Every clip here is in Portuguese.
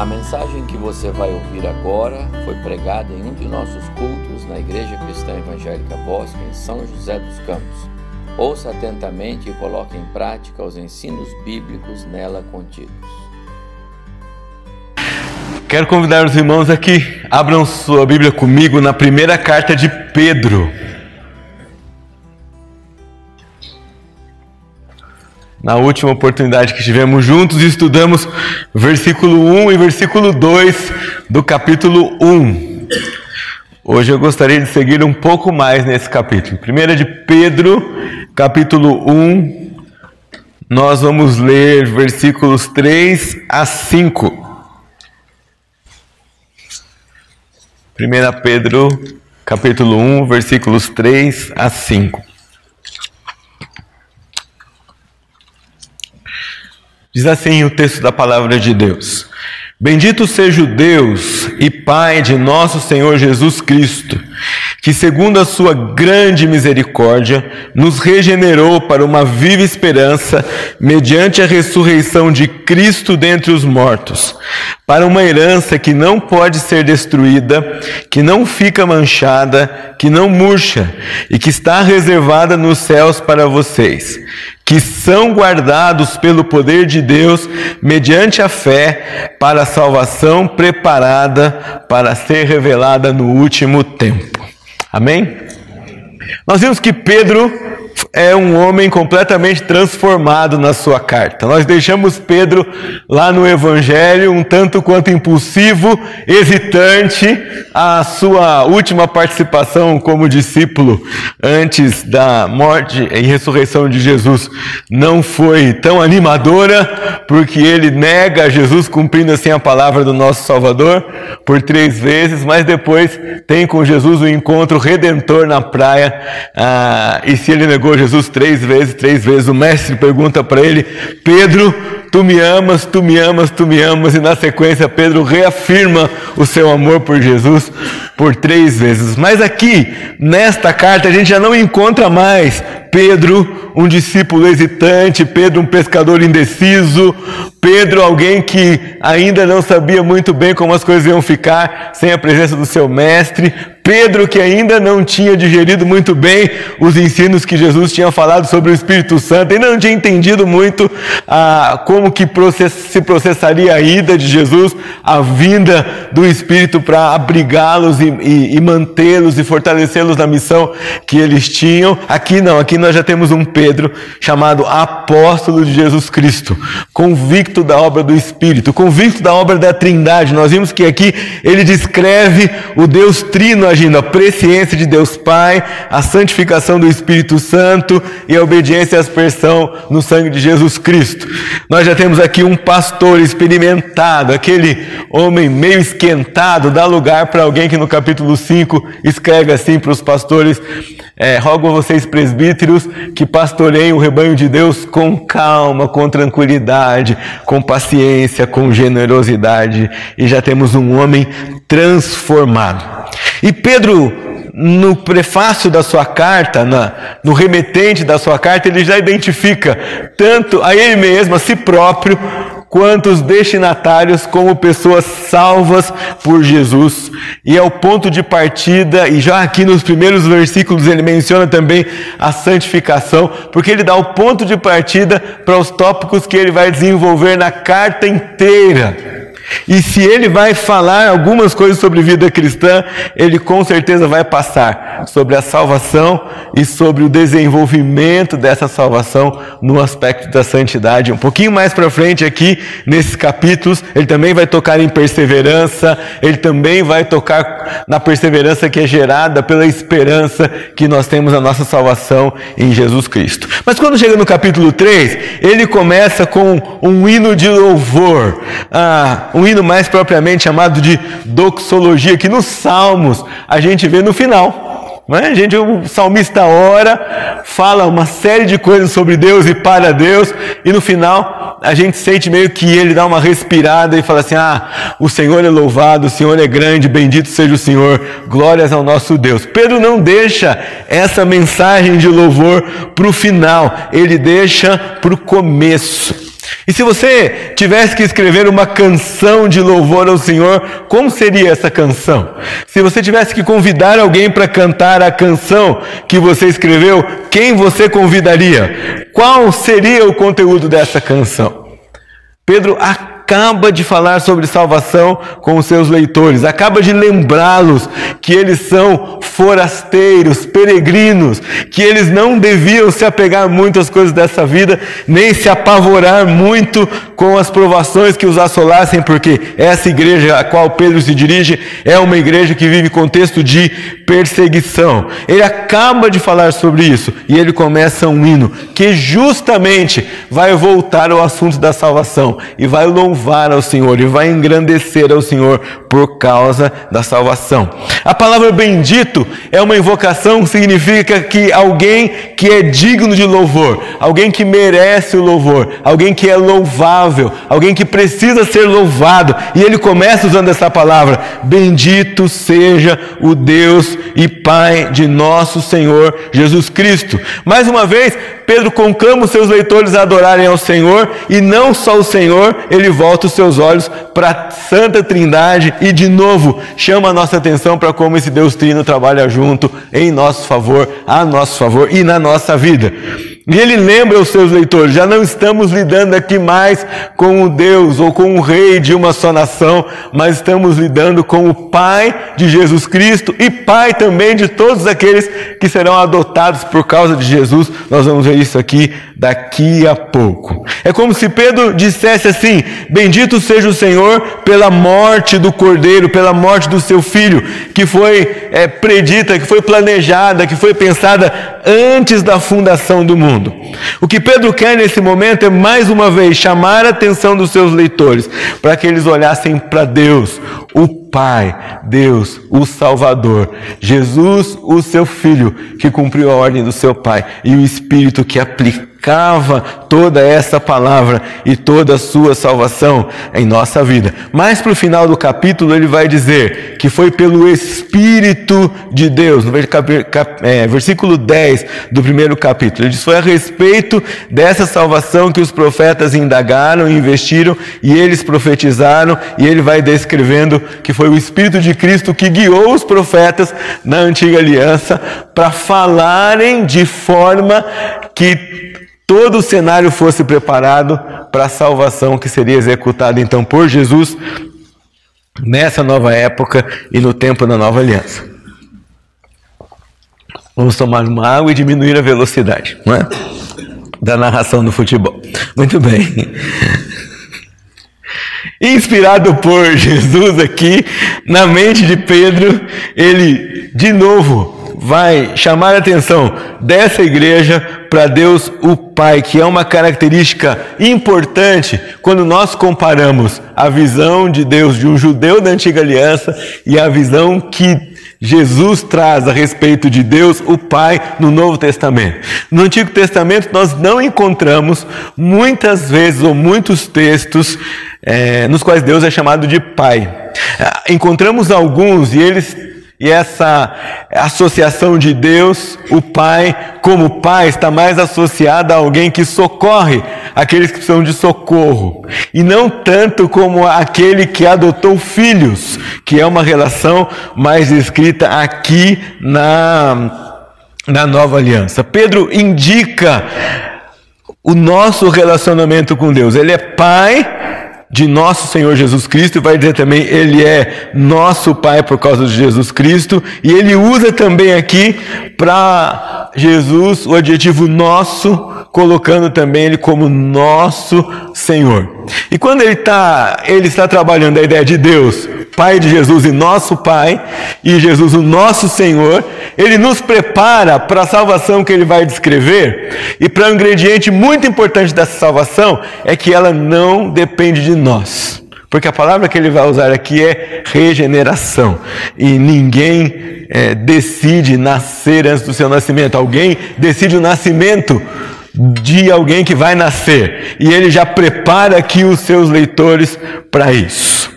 A mensagem que você vai ouvir agora foi pregada em um de nossos cultos na Igreja Cristã Evangélica Bosque, em São José dos Campos. Ouça atentamente e coloque em prática os ensinos bíblicos nela contidos. Quero convidar os irmãos aqui, abram sua Bíblia comigo na primeira carta de Pedro. Na última oportunidade que estivemos juntos, estudamos versículo 1 e versículo 2 do capítulo 1. Hoje eu gostaria de seguir um pouco mais nesse capítulo. Primeira de Pedro, capítulo 1, nós vamos ler versículos 3 a 5. 1 Pedro, capítulo 1, versículos 3 a 5. Diz assim o texto da palavra de Deus: Bendito seja o Deus e Pai de nosso Senhor Jesus Cristo, que, segundo a sua grande misericórdia, nos regenerou para uma viva esperança, mediante a ressurreição de Cristo dentre os mortos, para uma herança que não pode ser destruída, que não fica manchada, que não murcha e que está reservada nos céus para vocês que são guardados pelo poder de Deus mediante a fé para a salvação preparada para ser revelada no último tempo. Amém? Nós vimos que Pedro é um homem completamente transformado na sua carta. Nós deixamos Pedro lá no Evangelho um tanto quanto impulsivo, hesitante. A sua última participação como discípulo antes da morte e ressurreição de Jesus não foi tão animadora, porque ele nega Jesus cumprindo assim a palavra do nosso Salvador por três vezes, mas depois tem com Jesus o um encontro redentor na praia. Ah, e se ele negou Jesus três vezes, três vezes. O mestre pergunta para ele: Pedro, tu me amas, tu me amas, tu me amas. E na sequência, Pedro reafirma o seu amor por Jesus por três vezes. Mas aqui, nesta carta, a gente já não encontra mais Pedro, um discípulo hesitante, Pedro, um pescador indeciso, Pedro, alguém que ainda não sabia muito bem como as coisas iam ficar sem a presença do seu mestre, Pedro, que ainda não tinha digerido muito bem os ensinos que Jesus tinha falado sobre o Espírito Santo, ainda não tinha entendido muito ah, como que process, se processaria a ida de Jesus, a vinda do Espírito para abrigá-los e, e, e mantê-los e fortalecê-los na missão que eles tinham. Aqui não, aqui nós já temos um Pedro chamado apóstolo de Jesus Cristo, convicto da obra do Espírito, convicto da obra da Trindade. Nós vimos que aqui ele descreve o Deus Trino agindo, a presciência de Deus Pai, a santificação do Espírito Santo e a obediência e aspersão no sangue de Jesus Cristo. Nós já temos aqui um pastor experimentado, aquele homem meio esquentado, dá lugar para alguém que no capítulo 5 escreve assim para os pastores: é, rogo a vocês, presbíteros, que pastoreiem o rebanho de Deus com calma, com tranquilidade, com paciência, com generosidade. E já temos um homem transformado. E Pedro, no prefácio da sua carta, na, no remetente da sua carta, ele já identifica tanto a ele mesmo, a si próprio, quanto os destinatários como pessoas salvas por Jesus. E é o ponto de partida, e já aqui nos primeiros versículos ele menciona também a santificação, porque ele dá o ponto de partida para os tópicos que ele vai desenvolver na carta inteira. E se ele vai falar algumas coisas sobre vida cristã, ele com certeza vai passar sobre a salvação e sobre o desenvolvimento dessa salvação no aspecto da santidade. Um pouquinho mais para frente aqui, nesses capítulos, ele também vai tocar em perseverança, ele também vai tocar na perseverança que é gerada pela esperança que nós temos a nossa salvação em Jesus Cristo. Mas quando chega no capítulo 3, ele começa com um hino de louvor. Ah, um hino mais propriamente chamado de doxologia, que nos Salmos a gente vê no final. Não é? gente, o salmista ora, fala uma série de coisas sobre Deus e para Deus, e no final a gente sente meio que ele dá uma respirada e fala assim: Ah, o Senhor é louvado, o Senhor é grande, bendito seja o Senhor, glórias ao nosso Deus. Pedro não deixa essa mensagem de louvor para o final, ele deixa para o começo. E se você tivesse que escrever uma canção de louvor ao Senhor, como seria essa canção? Se você tivesse que convidar alguém para cantar a canção que você escreveu, quem você convidaria? Qual seria o conteúdo dessa canção? Pedro acaba de falar sobre salvação com os seus leitores, acaba de lembrá-los que eles são forasteiros, peregrinos, que eles não deviam se apegar muito às coisas dessa vida, nem se apavorar muito com as provações que os assolassem, porque essa igreja a qual Pedro se dirige é uma igreja que vive contexto de perseguição. Ele acaba de falar sobre isso e ele começa um hino que justamente vai voltar ao assunto da salvação e vai louvar ao Senhor e vai engrandecer ao Senhor por causa da salvação. A palavra bendito é uma invocação que significa que alguém que é digno de louvor, alguém que merece o louvor, alguém que é louvável, alguém que precisa ser louvado. E ele começa usando essa palavra: Bendito seja o Deus e Pai de nosso Senhor Jesus Cristo. Mais uma vez, Pedro conclama os seus leitores a adorarem ao Senhor e não só o Senhor, ele volta os seus olhos para a Santa Trindade e de novo chama a nossa atenção para como esse Deus Trino trabalha junto em nosso favor, a nosso favor e na nossa vida. E ele lembra os seus leitores: já não estamos lidando aqui mais com o Deus ou com o rei de uma só nação, mas estamos lidando com o Pai de Jesus Cristo e Pai também de todos aqueles que serão adotados por causa de Jesus. Nós vamos ver isso aqui daqui a pouco. É como se Pedro dissesse assim: Bendito seja o Senhor pela morte do Cordeiro, pela morte do seu filho, que foi é, predita, que foi planejada, que foi pensada antes da fundação do mundo. O que Pedro quer nesse momento é mais uma vez chamar a atenção dos seus leitores para que eles olhassem para Deus, o Pai, Deus, o Salvador, Jesus, o seu Filho, que cumpriu a ordem do seu Pai, e o Espírito que aplica cava toda essa palavra e toda a sua salvação em nossa vida. Mais para o final do capítulo, ele vai dizer que foi pelo Espírito de Deus, no é, versículo 10 do primeiro capítulo. Ele diz: Foi a respeito dessa salvação que os profetas indagaram e investiram, e eles profetizaram, e ele vai descrevendo que foi o Espírito de Cristo que guiou os profetas na antiga aliança para falarem de forma que todo o cenário fosse preparado para a salvação que seria executada então por Jesus nessa nova época e no tempo da nova aliança. Vamos tomar uma água e diminuir a velocidade, não é? Da narração do futebol. Muito bem. Inspirado por Jesus aqui, na mente de Pedro, ele de novo vai chamar a atenção dessa igreja para Deus o Pai, que é uma característica importante quando nós comparamos a visão de Deus de um judeu da antiga aliança e a visão que Jesus traz a respeito de Deus, o Pai, no Novo Testamento. No Antigo Testamento, nós não encontramos muitas vezes ou muitos textos é, nos quais Deus é chamado de Pai. Encontramos alguns e eles e essa associação de Deus, o Pai, como Pai, está mais associada a alguém que socorre aqueles que precisam de socorro. E não tanto como aquele que adotou filhos, que é uma relação mais escrita aqui na, na nova aliança. Pedro indica o nosso relacionamento com Deus. Ele é Pai de nosso Senhor Jesus Cristo, vai dizer também, Ele é nosso Pai por causa de Jesus Cristo, e ele usa também aqui para Jesus o adjetivo nosso, colocando também Ele como nosso Senhor. E quando ele, tá, ele está trabalhando a ideia de Deus, Pai de Jesus e nosso Pai, e Jesus o nosso Senhor, ele nos prepara para a salvação que ele vai descrever, e para um ingrediente muito importante dessa salvação é que ela não depende de nós. Porque a palavra que ele vai usar aqui é regeneração. E ninguém é, decide nascer antes do seu nascimento. Alguém decide o nascimento de alguém que vai nascer. E ele já prepara aqui os seus leitores para isso.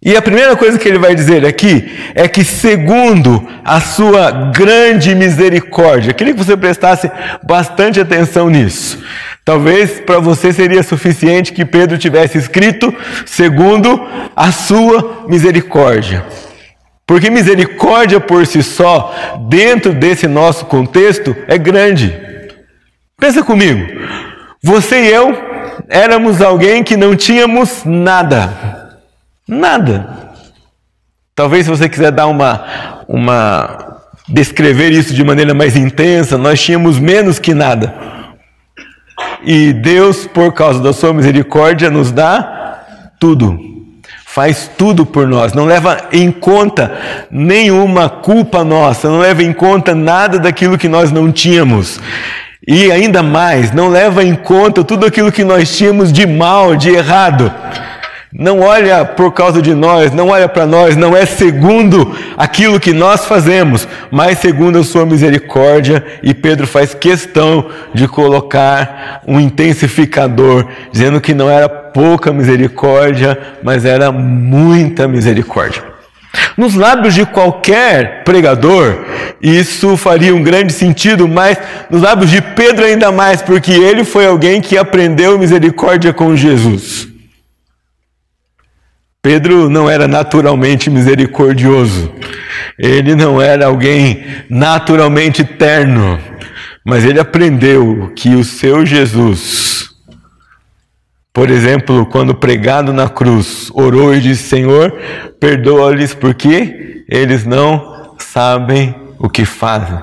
E a primeira coisa que ele vai dizer aqui é que, segundo a sua grande misericórdia, queria que você prestasse bastante atenção nisso. Talvez para você seria suficiente que Pedro tivesse escrito segundo a sua misericórdia. Porque misericórdia por si só, dentro desse nosso contexto, é grande. Pensa comigo, você e eu éramos alguém que não tínhamos nada. Nada. Talvez se você quiser dar uma, uma descrever isso de maneira mais intensa, nós tínhamos menos que nada. E Deus, por causa da sua misericórdia, nos dá tudo. Faz tudo por nós, não leva em conta nenhuma culpa nossa, não leva em conta nada daquilo que nós não tínhamos. E ainda mais, não leva em conta tudo aquilo que nós tínhamos de mal, de errado. Não olha por causa de nós, não olha para nós, não é segundo aquilo que nós fazemos, mas segundo a sua misericórdia. E Pedro faz questão de colocar um intensificador, dizendo que não era pouca misericórdia, mas era muita misericórdia. Nos lábios de qualquer pregador, isso faria um grande sentido, mas nos lábios de Pedro ainda mais, porque ele foi alguém que aprendeu misericórdia com Jesus. Pedro não era naturalmente misericordioso, ele não era alguém naturalmente terno, mas ele aprendeu que o seu Jesus, por exemplo, quando pregado na cruz, orou e disse: Senhor, perdoa-lhes porque eles não sabem o que fazem.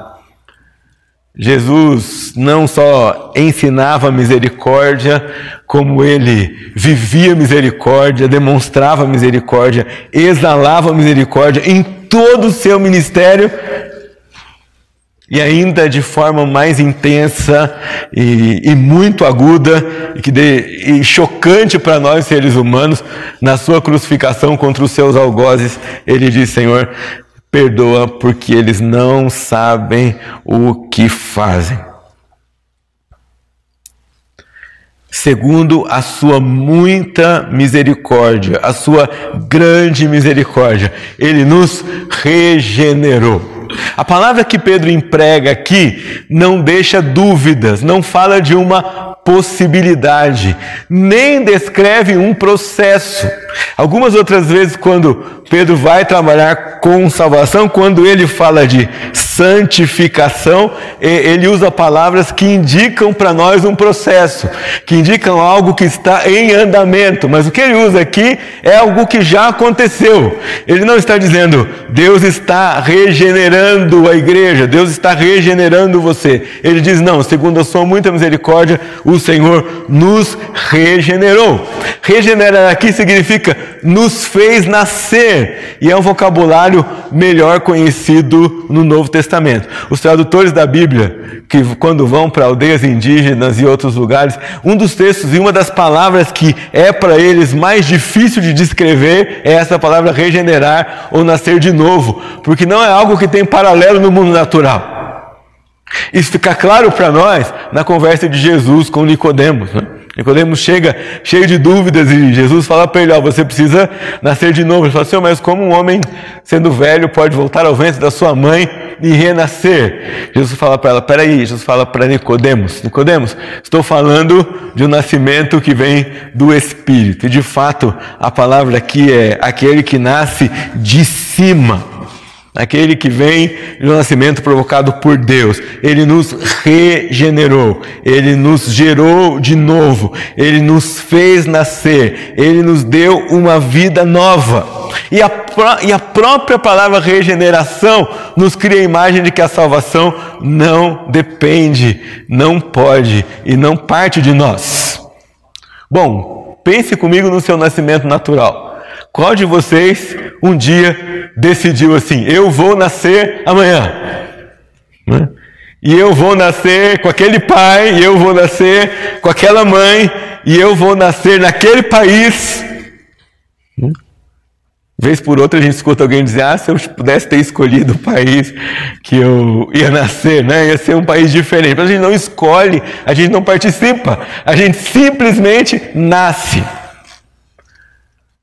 Jesus não só ensinava misericórdia, como ele vivia misericórdia, demonstrava misericórdia, exalava misericórdia em todo o seu ministério e ainda de forma mais intensa e, e muito aguda e, que e chocante para nós seres humanos, na sua crucificação contra os seus algozes, ele diz: Senhor, perdoa porque eles não sabem o que fazem. Segundo a sua muita misericórdia, a sua grande misericórdia, ele nos regenerou. A palavra que Pedro emprega aqui não deixa dúvidas, não fala de uma possibilidade, nem descreve um processo. Algumas outras vezes, quando Pedro vai trabalhar com salvação, quando ele fala de santificação, ele usa palavras que indicam para nós um processo, que indicam algo que está em andamento, mas o que ele usa aqui é algo que já aconteceu. Ele não está dizendo, Deus está regenerando a igreja, Deus está regenerando você. Ele diz, não, segundo a sua muita misericórdia, o Senhor nos regenerou. Regenerar aqui significa nos fez nascer, e é um vocabulário melhor conhecido no Novo Testamento. Os tradutores da Bíblia, que quando vão para aldeias indígenas e outros lugares, um dos textos e uma das palavras que é para eles mais difícil de descrever é essa palavra regenerar ou nascer de novo, porque não é algo que tem paralelo no mundo natural. Isso fica claro para nós na conversa de Jesus com Nicodemos. Né? Nicodemos chega cheio de dúvidas e Jesus fala para ele: ó, você precisa nascer de novo. Ele fala assim: mas como um homem sendo velho pode voltar ao ventre da sua mãe e renascer? Jesus fala para ela: peraí, Jesus fala para Nicodemos: Nicodemos, estou falando de um nascimento que vem do Espírito. E de fato, a palavra aqui é aquele que nasce de cima aquele que vem do nascimento provocado por Deus. Ele nos regenerou, ele nos gerou de novo, ele nos fez nascer, ele nos deu uma vida nova. E a, e a própria palavra regeneração nos cria a imagem de que a salvação não depende, não pode e não parte de nós. Bom, pense comigo no seu nascimento natural. Qual de vocês um dia decidiu assim: eu vou nascer amanhã? Né? E eu vou nascer com aquele pai, e eu vou nascer com aquela mãe, e eu vou nascer naquele país. Né? Vez por outra a gente escuta alguém dizer: Ah, se eu pudesse ter escolhido o país que eu ia nascer, né? ia ser um país diferente. Mas a gente não escolhe, a gente não participa, a gente simplesmente nasce.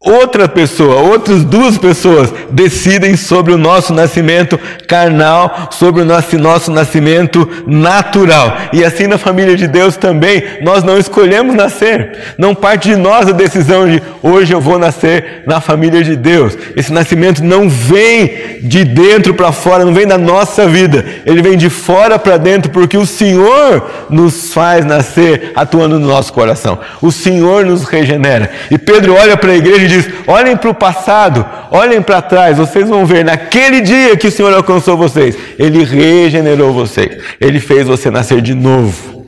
Outra pessoa, outras duas pessoas decidem sobre o nosso nascimento carnal, sobre o nosso, nosso nascimento natural. E assim na família de Deus também, nós não escolhemos nascer. Não parte de nós a decisão de hoje eu vou nascer na família de Deus. Esse nascimento não vem de dentro para fora, não vem da nossa vida. Ele vem de fora para dentro porque o Senhor nos faz nascer atuando no nosso coração. O Senhor nos regenera. E Pedro olha para a igreja diz: olhem para o passado, olhem para trás, vocês vão ver naquele dia que o Senhor alcançou vocês, Ele regenerou vocês, Ele fez você nascer de novo.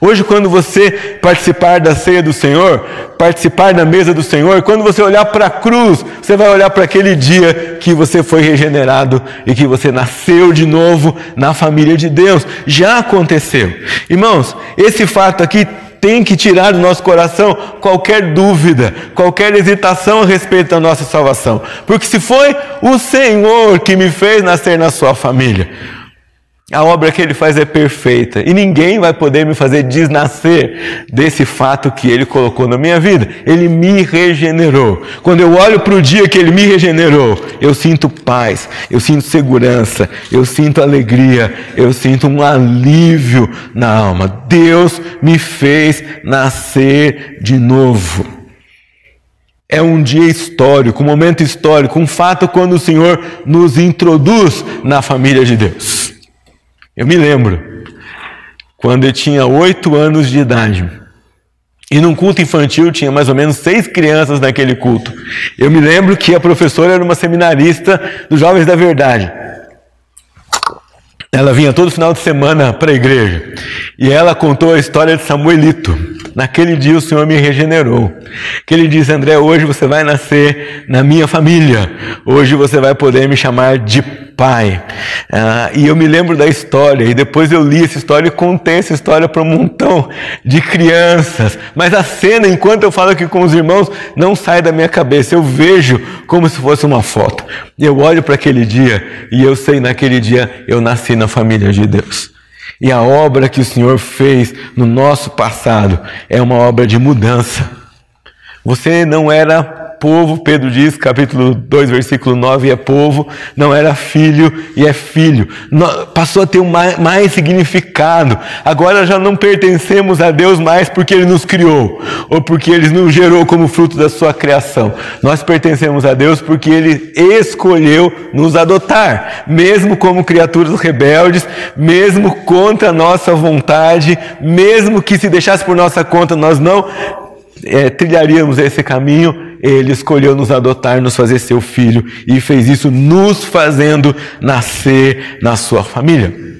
Hoje, quando você participar da ceia do Senhor, participar da mesa do Senhor, quando você olhar para a cruz, você vai olhar para aquele dia que você foi regenerado e que você nasceu de novo na família de Deus. Já aconteceu. Irmãos, esse fato aqui tem que tirar do nosso coração qualquer dúvida, qualquer hesitação a respeito da nossa salvação. Porque se foi o Senhor que me fez nascer na sua família, a obra que ele faz é perfeita e ninguém vai poder me fazer desnascer desse fato que ele colocou na minha vida. Ele me regenerou. Quando eu olho para o dia que ele me regenerou, eu sinto paz, eu sinto segurança, eu sinto alegria, eu sinto um alívio na alma. Deus me fez nascer de novo. É um dia histórico, um momento histórico, um fato quando o Senhor nos introduz na família de Deus. Eu me lembro, quando eu tinha oito anos de idade, e num culto infantil tinha mais ou menos seis crianças naquele culto. Eu me lembro que a professora era uma seminarista dos Jovens da Verdade. Ela vinha todo final de semana para a igreja e ela contou a história de Samuelito. Naquele dia o Senhor me regenerou. Que ele diz: André, hoje você vai nascer na minha família. Hoje você vai poder me chamar de pai. Ah, e eu me lembro da história, e depois eu li essa história e contei essa história para um montão de crianças. Mas a cena, enquanto eu falo aqui com os irmãos, não sai da minha cabeça. Eu vejo como se fosse uma foto. Eu olho para aquele dia e eu sei, naquele dia eu nasci na família de Deus. E a obra que o Senhor fez no nosso passado é uma obra de mudança. Você não era povo, Pedro diz, capítulo 2, versículo 9, é povo, não era filho e é filho. Passou a ter um mais, mais significado. Agora já não pertencemos a Deus mais porque Ele nos criou, ou porque Ele nos gerou como fruto da sua criação. Nós pertencemos a Deus porque Ele escolheu nos adotar, mesmo como criaturas rebeldes, mesmo contra a nossa vontade, mesmo que se deixasse por nossa conta nós não é, trilharíamos esse caminho, ele escolheu nos adotar, nos fazer seu filho e fez isso nos fazendo nascer na sua família.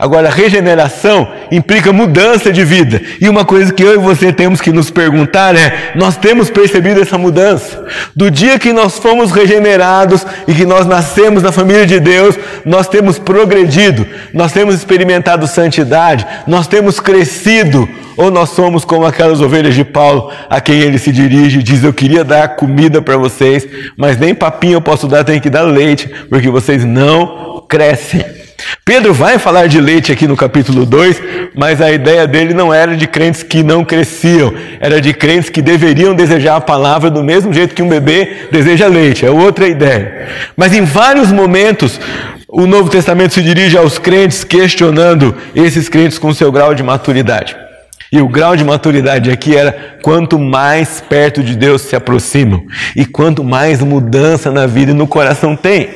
Agora, regeneração implica mudança de vida. E uma coisa que eu e você temos que nos perguntar é: nós temos percebido essa mudança? Do dia que nós fomos regenerados e que nós nascemos na família de Deus, nós temos progredido, nós temos experimentado santidade, nós temos crescido, ou nós somos como aquelas ovelhas de Paulo a quem ele se dirige e diz: Eu queria dar comida para vocês, mas nem papinho eu posso dar, tenho que dar leite, porque vocês não crescem. Pedro vai falar de leite aqui no capítulo 2, mas a ideia dele não era de crentes que não cresciam, era de crentes que deveriam desejar a palavra do mesmo jeito que um bebê deseja leite, é outra ideia. Mas em vários momentos, o Novo Testamento se dirige aos crentes questionando esses crentes com seu grau de maturidade. E o grau de maturidade aqui era quanto mais perto de Deus se aproximam e quanto mais mudança na vida e no coração tem.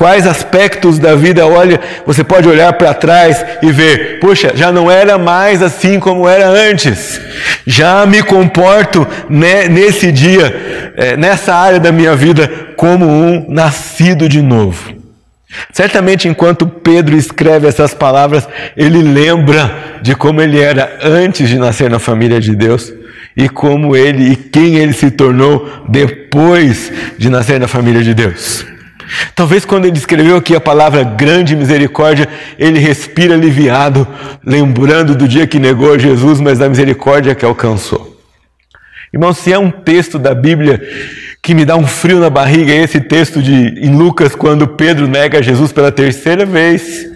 Quais aspectos da vida, olha, você pode olhar para trás e ver, poxa, já não era mais assim como era antes. Já me comporto nesse dia, é, nessa área da minha vida, como um nascido de novo. Certamente, enquanto Pedro escreve essas palavras, ele lembra de como ele era antes de nascer na família de Deus e como ele e quem ele se tornou depois de nascer na família de Deus. Talvez quando ele escreveu aqui a palavra grande misericórdia, ele respira aliviado, lembrando do dia que negou Jesus, mas da misericórdia que alcançou. Irmão, se é um texto da Bíblia que me dá um frio na barriga, é esse texto de, em Lucas, quando Pedro nega Jesus pela terceira vez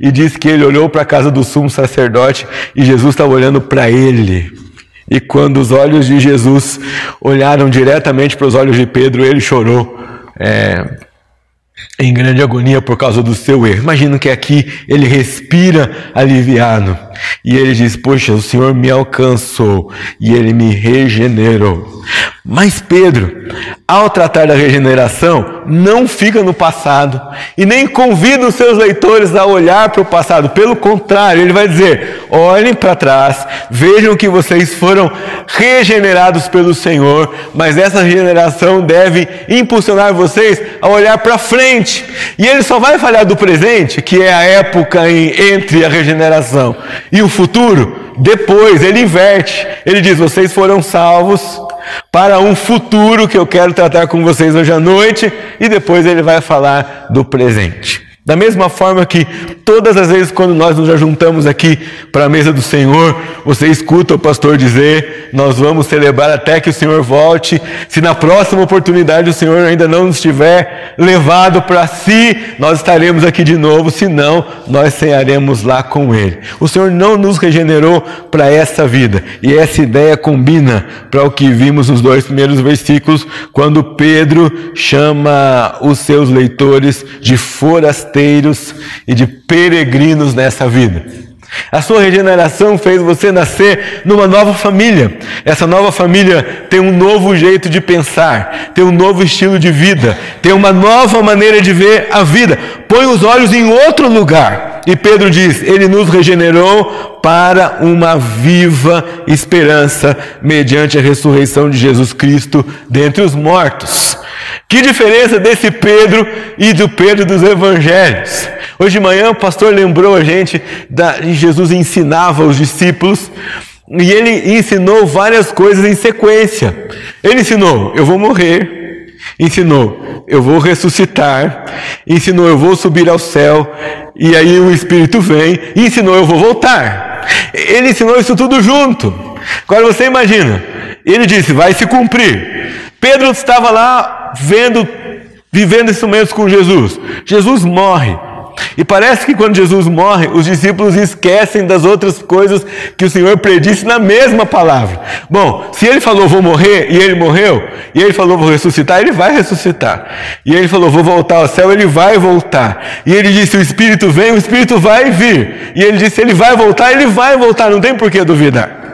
e diz que ele olhou para a casa do sumo sacerdote e Jesus estava olhando para ele. E quando os olhos de Jesus olharam diretamente para os olhos de Pedro, ele chorou. É, em grande agonia por causa do seu erro. Imagino que aqui ele respira aliviado e ele diz: Poxa, o Senhor me alcançou e ele me regenerou. Mas Pedro, ao tratar da regeneração, não fica no passado e nem convida os seus leitores a olhar para o passado. Pelo contrário, ele vai dizer: olhem para trás, vejam que vocês foram regenerados pelo Senhor, mas essa regeneração deve impulsionar vocês a olhar para frente. E ele só vai falar do presente, que é a época em, entre a regeneração e o futuro, depois, ele inverte. Ele diz: vocês foram salvos para um futuro que eu quero tratar com vocês hoje à noite, e depois ele vai falar do presente. Da mesma forma que todas as vezes quando nós nos juntamos aqui para a mesa do Senhor, você escuta o pastor dizer: Nós vamos celebrar até que o Senhor volte. Se na próxima oportunidade o Senhor ainda não nos tiver levado para si, nós estaremos aqui de novo. Se não, nós cearemos lá com Ele. O Senhor não nos regenerou para essa vida, e essa ideia combina para o que vimos nos dois primeiros versículos, quando Pedro chama os seus leitores de forasteiros forasteiros e de peregrinos nessa vida. A sua regeneração fez você nascer numa nova família. Essa nova família tem um novo jeito de pensar, tem um novo estilo de vida, tem uma nova maneira de ver a vida. Põe os olhos em outro lugar. E Pedro diz: Ele nos regenerou para uma viva esperança mediante a ressurreição de Jesus Cristo dentre os mortos. Que diferença desse Pedro e do Pedro dos evangelhos. Hoje de manhã o pastor lembrou a gente da Jesus ensinava os discípulos e ele ensinou várias coisas em sequência. Ele ensinou: eu vou morrer. Ensinou: eu vou ressuscitar. Ensinou: eu vou subir ao céu. E aí o Espírito vem. Ensinou: eu vou voltar. Ele ensinou isso tudo junto. Agora você imagina. Ele disse: vai se cumprir. Pedro estava lá vendo, vivendo esses momentos com Jesus. Jesus morre. E parece que quando Jesus morre, os discípulos esquecem das outras coisas que o Senhor predisse na mesma palavra. Bom, se ele falou vou morrer e ele morreu, e ele falou vou ressuscitar, ele vai ressuscitar. E ele falou vou voltar ao céu, ele vai voltar. E ele disse o Espírito vem, o Espírito vai vir. E ele disse ele vai voltar, ele vai voltar, não tem por que duvidar.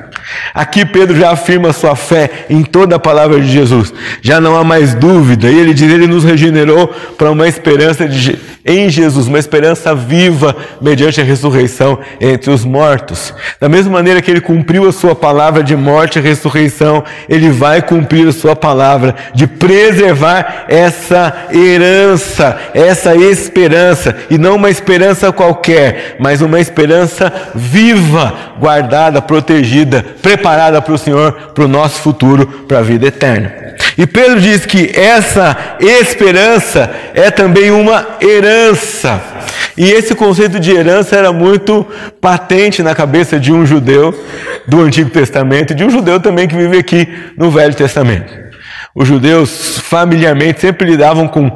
Aqui Pedro já afirma sua fé em toda a palavra de Jesus. Já não há mais dúvida. E ele diz: Ele nos regenerou para uma esperança de, em Jesus, uma esperança viva mediante a ressurreição entre os mortos. Da mesma maneira que ele cumpriu a sua palavra de morte e ressurreição, ele vai cumprir a sua palavra de preservar essa herança, essa esperança, e não uma esperança qualquer, mas uma esperança viva, guardada, protegida preparada para o Senhor, para o nosso futuro, para a vida eterna. E Pedro diz que essa esperança é também uma herança. E esse conceito de herança era muito patente na cabeça de um judeu do Antigo Testamento e de um judeu também que vive aqui no Velho Testamento. Os judeus familiarmente sempre lidavam com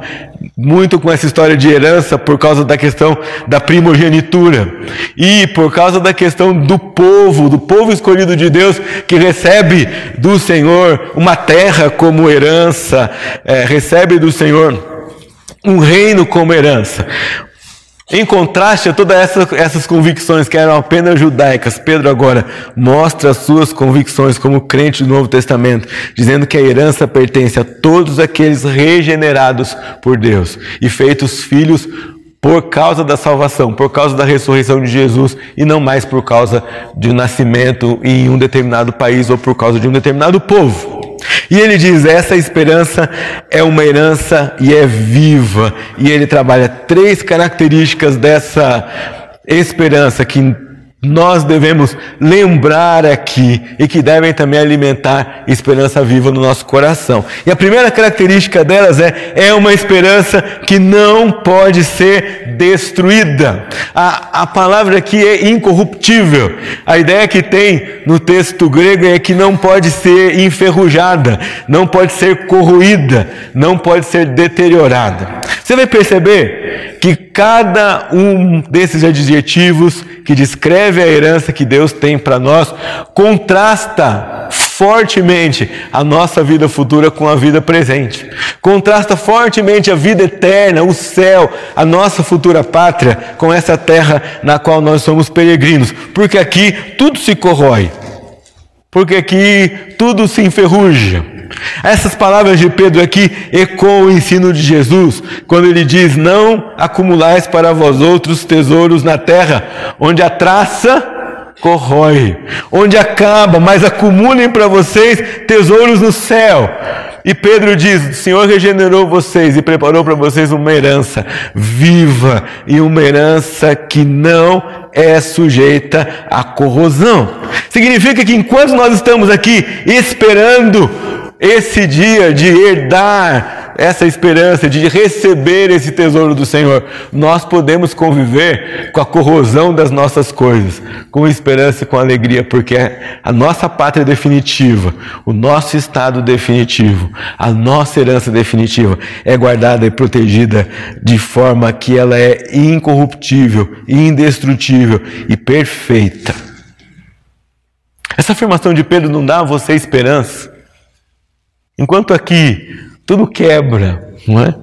muito com essa história de herança por causa da questão da primogenitura e por causa da questão do povo, do povo escolhido de Deus que recebe do Senhor uma terra como herança, é, recebe do Senhor um reino como herança. Em contraste a todas essa, essas convicções que eram apenas judaicas, Pedro agora mostra as suas convicções como crente do Novo Testamento, dizendo que a herança pertence a todos aqueles regenerados por Deus e feitos filhos por causa da salvação, por causa da ressurreição de Jesus e não mais por causa de um nascimento em um determinado país ou por causa de um determinado povo. E ele diz: essa esperança é uma herança e é viva. E ele trabalha três características dessa esperança que nós devemos lembrar aqui e que devem também alimentar esperança viva no nosso coração. E a primeira característica delas é é uma esperança que não pode ser destruída. A, a palavra aqui é incorruptível. A ideia que tem no texto grego é que não pode ser enferrujada, não pode ser corroída, não pode ser deteriorada. Você vai perceber que cada um desses adjetivos que descreve a herança que Deus tem para nós contrasta fortemente a nossa vida futura com a vida presente. Contrasta fortemente a vida eterna, o céu, a nossa futura pátria com essa terra na qual nós somos peregrinos, porque aqui tudo se corrói. Porque aqui tudo se enferruja. Essas palavras de Pedro aqui ecoam o ensino de Jesus, quando ele diz: Não acumulais para vós outros tesouros na terra, onde a traça corrói, onde acaba, mas acumulem para vocês tesouros no céu. E Pedro diz: O Senhor regenerou vocês e preparou para vocês uma herança viva e uma herança que não é sujeita à corrosão. Significa que enquanto nós estamos aqui esperando esse dia de herdar essa esperança de receber esse tesouro do Senhor, nós podemos conviver com a corrosão das nossas coisas, com esperança e com alegria, porque a nossa pátria definitiva, o nosso estado definitivo, a nossa herança definitiva é guardada e protegida de forma que ela é incorruptível, indestrutível e perfeita. Essa afirmação de Pedro não dá a você esperança? Enquanto aqui tudo quebra, não é?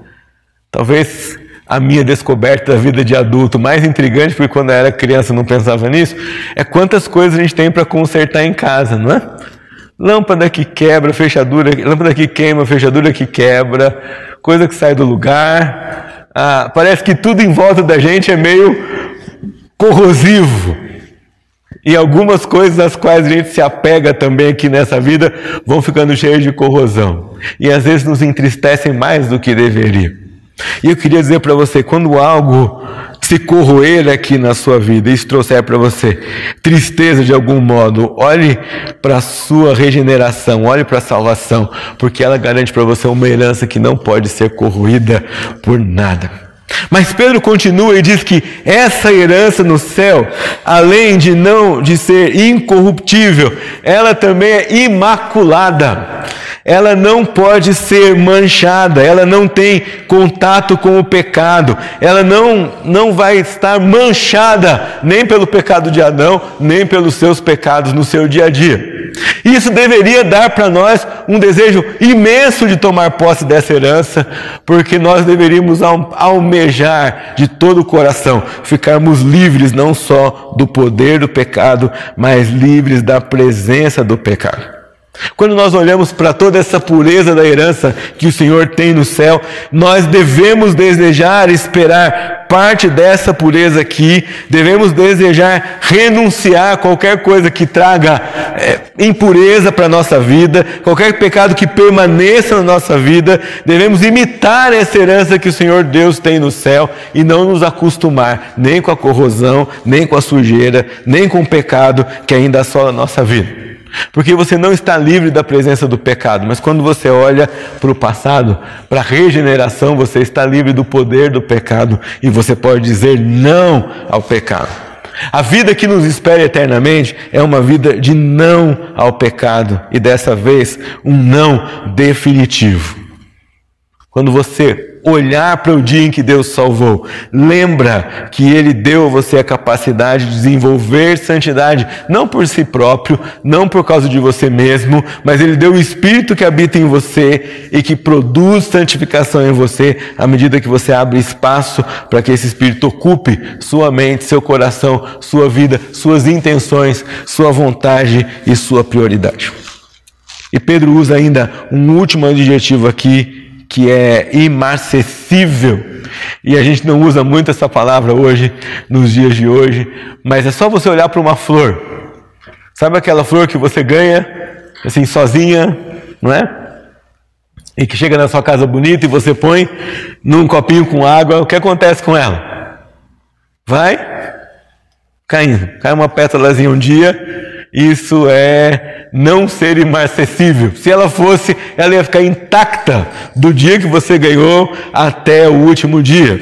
Talvez a minha descoberta da vida de adulto mais intrigante, porque quando eu era criança eu não pensava nisso, é quantas coisas a gente tem para consertar em casa, não é? Lâmpada que quebra, fechadura, lâmpada que queima, fechadura que quebra, coisa que sai do lugar. Ah, parece que tudo em volta da gente é meio corrosivo. E algumas coisas às quais a gente se apega também aqui nessa vida vão ficando cheias de corrosão. E às vezes nos entristecem mais do que deveria. E eu queria dizer para você, quando algo se corroer aqui na sua vida, isso trouxer para você tristeza de algum modo, olhe para a sua regeneração, olhe para a salvação, porque ela garante para você uma herança que não pode ser corroída por nada. Mas Pedro continua e diz que essa herança no céu, além de não de ser incorruptível, ela também é imaculada. Ela não pode ser manchada, ela não tem contato com o pecado, ela não, não vai estar manchada nem pelo pecado de Adão, nem pelos seus pecados no seu dia a dia. Isso deveria dar para nós um desejo imenso de tomar posse dessa herança, porque nós deveríamos almejar de todo o coração ficarmos livres não só do poder do pecado, mas livres da presença do pecado. Quando nós olhamos para toda essa pureza da herança que o Senhor tem no céu, nós devemos desejar esperar parte dessa pureza aqui, devemos desejar renunciar a qualquer coisa que traga é, impureza para a nossa vida, qualquer pecado que permaneça na nossa vida, devemos imitar essa herança que o Senhor Deus tem no céu e não nos acostumar nem com a corrosão, nem com a sujeira, nem com o pecado que ainda assola a nossa vida. Porque você não está livre da presença do pecado, mas quando você olha para o passado, para a regeneração, você está livre do poder do pecado e você pode dizer não ao pecado. A vida que nos espera eternamente é uma vida de não ao pecado e dessa vez um não definitivo. Quando você olhar para o dia em que Deus salvou. Lembra que Ele deu a você a capacidade de desenvolver santidade, não por si próprio, não por causa de você mesmo, mas Ele deu o Espírito que habita em você e que produz santificação em você à medida que você abre espaço para que esse Espírito ocupe sua mente, seu coração, sua vida, suas intenções, sua vontade e sua prioridade. E Pedro usa ainda um último adjetivo aqui que é imarcessível. E a gente não usa muito essa palavra hoje, nos dias de hoje, mas é só você olhar para uma flor. Sabe aquela flor que você ganha, assim, sozinha, não é? E que chega na sua casa bonita e você põe num copinho com água, o que acontece com ela? Vai caindo. Cai uma pétalazinha um dia, isso é não ser imarcessível. Se ela fosse, ela ia ficar intacta do dia que você ganhou até o último dia.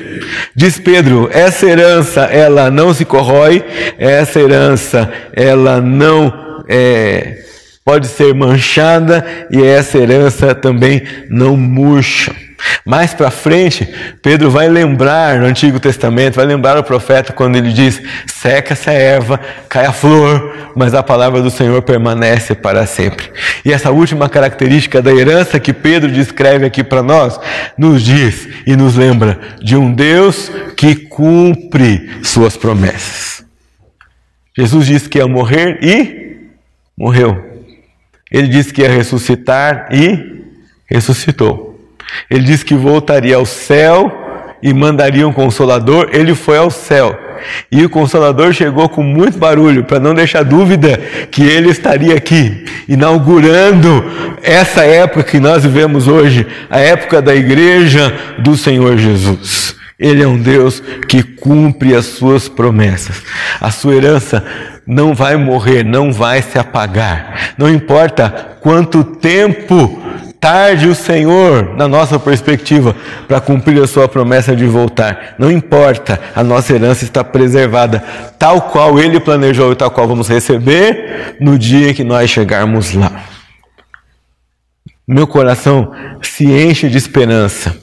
Diz Pedro, essa herança ela não se corrói, essa herança ela não é, pode ser manchada e essa herança também não murcha. Mais para frente, Pedro vai lembrar no Antigo Testamento, vai lembrar o profeta quando ele diz: seca-se a erva, cai a flor, mas a palavra do Senhor permanece para sempre. E essa última característica da herança que Pedro descreve aqui para nós, nos diz e nos lembra de um Deus que cumpre suas promessas. Jesus disse que ia morrer e morreu. Ele disse que ia ressuscitar e ressuscitou. Ele disse que voltaria ao céu e mandaria um consolador. Ele foi ao céu. E o consolador chegou com muito barulho, para não deixar dúvida que ele estaria aqui, inaugurando essa época que nós vivemos hoje, a época da igreja do Senhor Jesus. Ele é um Deus que cumpre as suas promessas. A sua herança não vai morrer, não vai se apagar. Não importa quanto tempo tarde o Senhor, na nossa perspectiva, para cumprir a sua promessa de voltar. Não importa, a nossa herança está preservada, tal qual Ele planejou e tal qual vamos receber no dia em que nós chegarmos lá. Meu coração se enche de esperança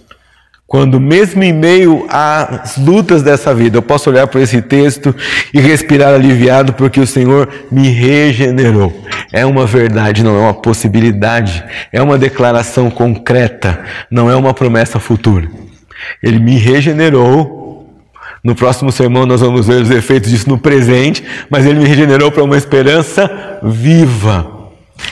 quando, mesmo em meio às lutas dessa vida, eu posso olhar para esse texto e respirar aliviado, porque o Senhor me regenerou. É uma verdade, não é uma possibilidade, é uma declaração concreta, não é uma promessa futura. Ele me regenerou. No próximo sermão nós vamos ver os efeitos disso no presente, mas ele me regenerou para uma esperança viva.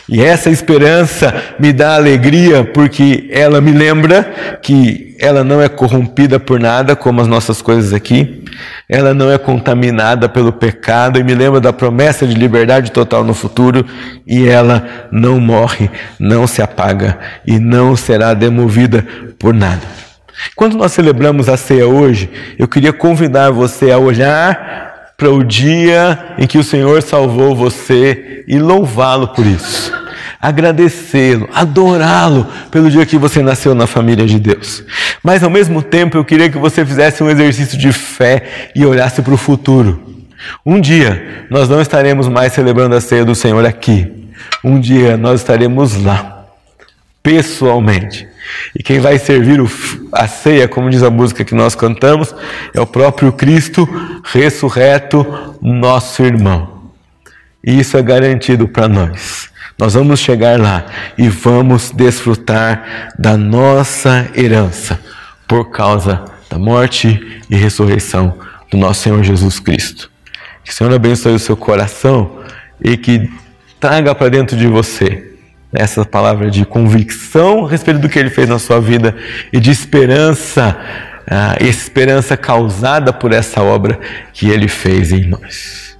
E essa esperança me dá alegria porque ela me lembra que ela não é corrompida por nada, como as nossas coisas aqui, ela não é contaminada pelo pecado, e me lembra da promessa de liberdade total no futuro, e ela não morre, não se apaga e não será demovida por nada. Quando nós celebramos a ceia hoje, eu queria convidar você a olhar para o dia em que o Senhor salvou você e louvá-lo por isso. Agradecê-lo, adorá-lo pelo dia que você nasceu na família de Deus. Mas ao mesmo tempo eu queria que você fizesse um exercício de fé e olhasse para o futuro. Um dia nós não estaremos mais celebrando a ceia do Senhor aqui. Um dia nós estaremos lá, pessoalmente. E quem vai servir a ceia, como diz a música que nós cantamos, é o próprio Cristo ressurreto, nosso irmão. E isso é garantido para nós. Nós vamos chegar lá e vamos desfrutar da nossa herança por causa da morte e ressurreição do nosso Senhor Jesus Cristo. Que o Senhor abençoe o seu coração e que traga para dentro de você essa palavra de convicção a respeito do que ele fez na sua vida e de esperança, uh, esperança causada por essa obra que ele fez em nós.